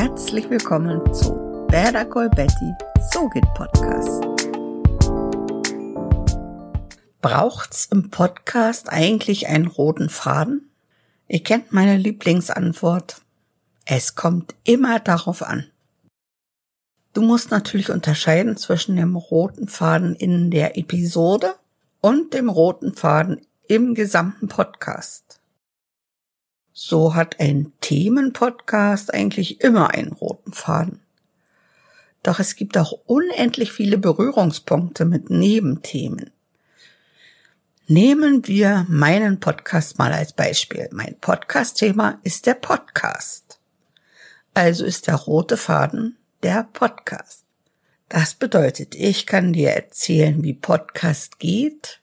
herzlich willkommen zu Better Call Betty, So geht Podcast. Braucht's im Podcast eigentlich einen roten Faden? Ihr kennt meine Lieblingsantwort. Es kommt immer darauf an. Du musst natürlich unterscheiden zwischen dem roten Faden in der Episode und dem roten Faden im gesamten Podcast. So hat ein Themenpodcast eigentlich immer einen roten Faden. Doch es gibt auch unendlich viele Berührungspunkte mit Nebenthemen. Nehmen wir meinen Podcast mal als Beispiel. Mein Podcast-Thema ist der Podcast. Also ist der rote Faden der Podcast. Das bedeutet, ich kann dir erzählen, wie Podcast geht.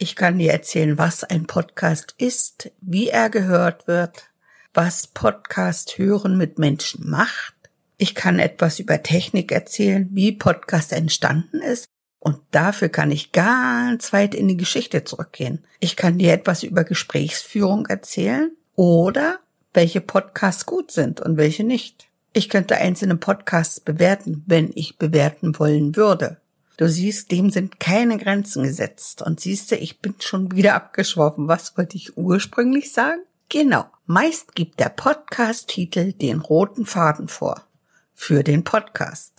Ich kann dir erzählen, was ein Podcast ist, wie er gehört wird, was Podcast hören mit Menschen macht. Ich kann etwas über Technik erzählen, wie Podcast entstanden ist. Und dafür kann ich ganz weit in die Geschichte zurückgehen. Ich kann dir etwas über Gesprächsführung erzählen oder welche Podcasts gut sind und welche nicht. Ich könnte einzelne Podcasts bewerten, wenn ich bewerten wollen würde. Du siehst, dem sind keine Grenzen gesetzt. Und siehst du, ich bin schon wieder abgeschworfen. Was wollte ich ursprünglich sagen? Genau. Meist gibt der Podcast-Titel den roten Faden vor. Für den Podcast.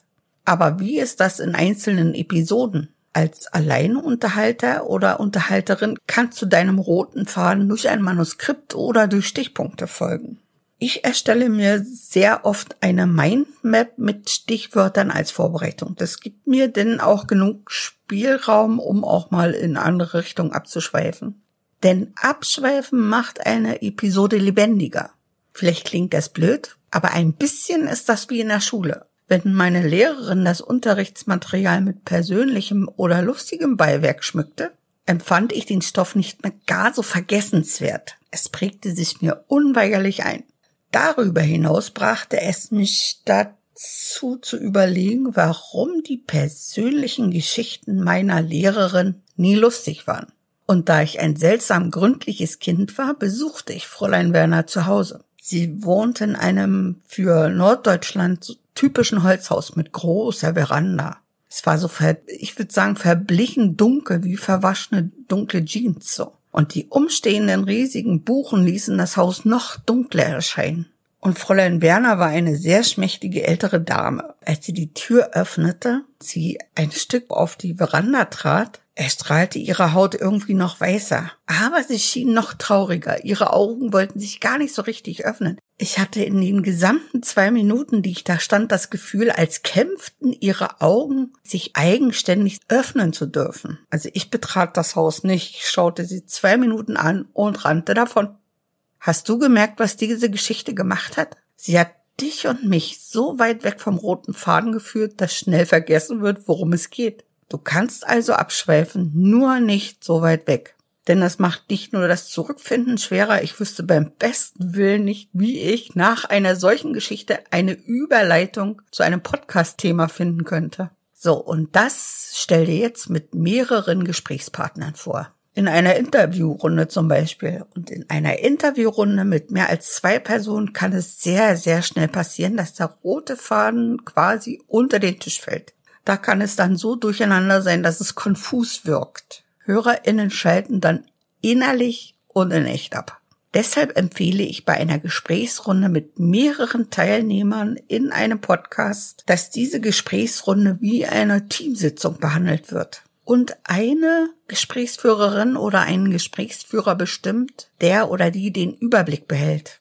Aber wie ist das in einzelnen Episoden? Als Alleinunterhalter oder Unterhalterin kannst du deinem roten Faden durch ein Manuskript oder durch Stichpunkte folgen. Ich erstelle mir sehr oft eine Mindmap mit Stichwörtern als Vorbereitung. Das gibt mir denn auch genug Spielraum, um auch mal in andere Richtungen abzuschweifen. Denn Abschweifen macht eine Episode lebendiger. Vielleicht klingt das blöd, aber ein bisschen ist das wie in der Schule. Wenn meine Lehrerin das Unterrichtsmaterial mit persönlichem oder lustigem Beiwerk schmückte, empfand ich den Stoff nicht mehr gar so vergessenswert. Es prägte sich mir unweigerlich ein. Darüber hinaus brachte es mich dazu zu überlegen, warum die persönlichen Geschichten meiner Lehrerin nie lustig waren. Und da ich ein seltsam gründliches Kind war, besuchte ich Fräulein Werner zu Hause. Sie wohnte in einem für Norddeutschland typischen Holzhaus mit großer Veranda. Es war so, ver, ich würde sagen, verblichen dunkel wie verwaschene dunkle Jeans so und die umstehenden riesigen Buchen ließen das Haus noch dunkler erscheinen. Und Fräulein Werner war eine sehr schmächtige ältere Dame. Als sie die Tür öffnete, sie ein Stück auf die Veranda trat, erstrahlte ihre Haut irgendwie noch weißer. Aber sie schien noch trauriger. Ihre Augen wollten sich gar nicht so richtig öffnen. Ich hatte in den gesamten zwei Minuten, die ich da stand, das Gefühl, als kämpften ihre Augen, sich eigenständig öffnen zu dürfen. Also ich betrat das Haus nicht, ich schaute sie zwei Minuten an und rannte davon. Hast du gemerkt, was diese Geschichte gemacht hat? Sie hat dich und mich so weit weg vom roten Faden geführt, dass schnell vergessen wird, worum es geht. Du kannst also abschweifen, nur nicht so weit weg. Denn das macht nicht nur das Zurückfinden schwerer, ich wüsste beim besten Willen nicht, wie ich nach einer solchen Geschichte eine Überleitung zu einem Podcast-Thema finden könnte. So, und das stell dir jetzt mit mehreren Gesprächspartnern vor. In einer Interviewrunde zum Beispiel. Und in einer Interviewrunde mit mehr als zwei Personen kann es sehr, sehr schnell passieren, dass der rote Faden quasi unter den Tisch fällt. Da kann es dann so durcheinander sein, dass es konfus wirkt. HörerInnen schalten dann innerlich und in echt ab. Deshalb empfehle ich bei einer Gesprächsrunde mit mehreren Teilnehmern in einem Podcast, dass diese Gesprächsrunde wie eine Teamsitzung behandelt wird. Und eine Gesprächsführerin oder einen Gesprächsführer bestimmt, der oder die den Überblick behält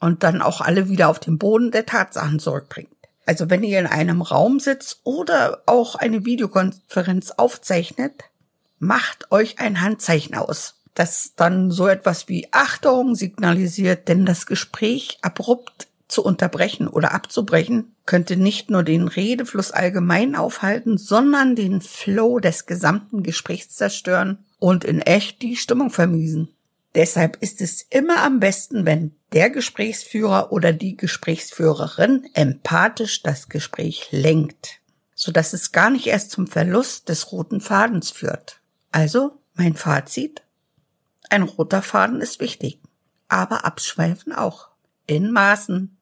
und dann auch alle wieder auf den Boden der Tatsachen zurückbringt. Also wenn ihr in einem Raum sitzt oder auch eine Videokonferenz aufzeichnet, macht euch ein Handzeichen aus, das dann so etwas wie Achtung signalisiert, denn das Gespräch abrupt zu unterbrechen oder abzubrechen könnte nicht nur den Redefluss allgemein aufhalten, sondern den Flow des gesamten Gesprächs zerstören und in echt die Stimmung vermiesen. Deshalb ist es immer am besten, wenn der Gesprächsführer oder die Gesprächsführerin empathisch das Gespräch lenkt, so dass es gar nicht erst zum Verlust des roten Fadens führt. Also mein Fazit. Ein roter Faden ist wichtig, aber abschweifen auch. In Maßen.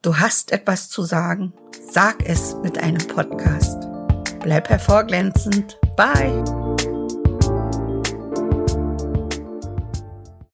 Du hast etwas zu sagen? Sag es mit einem Podcast. Bleib hervorglänzend. Bye.